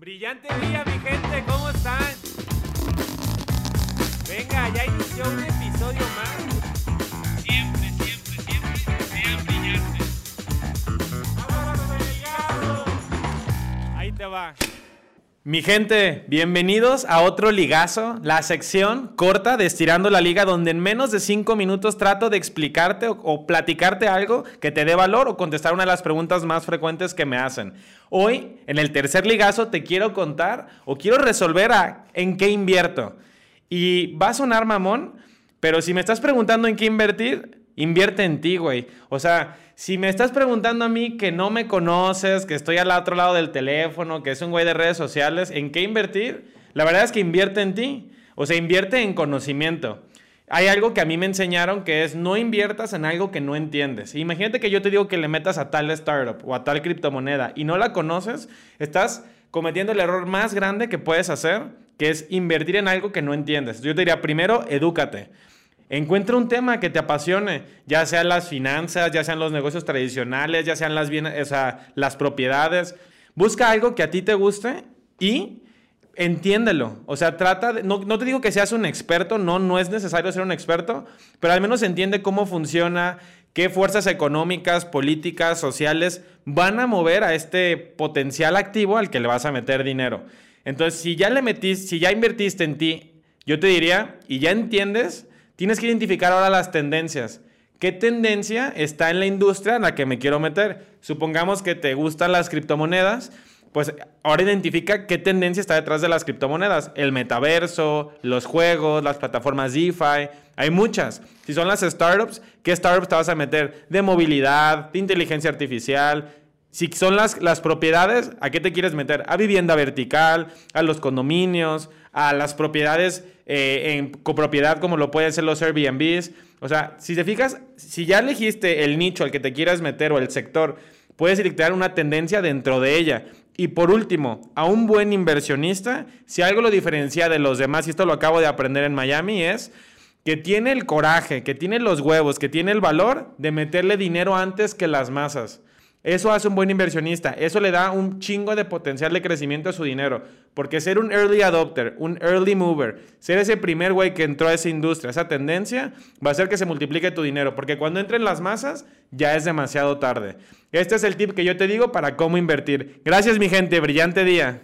Brillante día, mi gente, ¿cómo están? Venga, ya inició un episodio más. Siempre, siempre, siempre sean brillantes. Ahí te va. Mi gente, bienvenidos a otro ligazo, la sección corta de Estirando la Liga, donde en menos de cinco minutos trato de explicarte o, platicarte algo que te dé valor o contestar una de las preguntas más frecuentes que me hacen. Hoy, en el tercer ligazo, te quiero contar o quiero resolver a en qué invierto. Y va a sonar mamón, pero si me estás preguntando en qué invertir, invierte en ti, güey. O sea, si me estás preguntando a mí que no me conoces, que estoy al otro lado del teléfono, que es un güey de redes sociales, ¿en qué invertir? La verdad es que invierte en ti. O sea, invierte en conocimiento. Hay algo que a mí me enseñaron que es no inviertas en algo que no entiendes. Imagínate que yo te digo que le metas a tal startup o a tal criptomoneda y no la conoces, estás cometiendo el error más grande que puedes hacer, que es invertir en algo que no entiendes. Yo te diría, primero, edúcate. Encuentra un tema que te apasione, ya sean las finanzas, ya sean los negocios tradicionales, ya sean las, propiedades. Busca algo que a ti te guste y entiéndelo. O sea, trata no, te digo que seas un experto, no, no es necesario ser un experto, pero al menos entiende cómo funciona, qué fuerzas económicas, políticas, sociales van a mover a este potencial activo al que le vas a meter dinero. Entonces, si ya le metiste, si ya invertiste en ti, yo te diría, y ya entiendes, tienes que identificar ahora las tendencias. ¿Qué tendencia está en la industria en la que me quiero meter? Supongamos que te gustan las criptomonedas pues ahora identifica qué tendencia está detrás de las criptomonedas. El metaverso, los juegos, las plataformas DeFi. Hay muchas. Si son las startups, ¿qué startups te vas a meter? De movilidad, de inteligencia artificial. Si son las, las propiedades, ¿a qué te quieres meter? A vivienda vertical, a los condominios, a las propiedades eh, en copropiedad como lo pueden ser los Airbnbs. O sea, si te fijas, si ya elegiste el nicho al que te quieras meter o el sector, puedes dictar una tendencia dentro de ella. Y por último, a un buen inversionista, si algo lo diferencia de los demás, y esto lo acabo de aprender en Miami, es que tiene el coraje, que tiene los huevos, que tiene el valor de meterle dinero antes que las masas. Eso hace un buen inversionista. Eso le da un chingo de potencial de crecimiento a su dinero. Porque ser un early adopter, un early mover, ser ese primer güey que entró a esa industria, esa tendencia, va a hacer que se multiplique tu dinero. Porque cuando entren las masas, ya es demasiado tarde. Este es el tip que yo te digo para cómo invertir. Gracias, mi gente. Brillante día.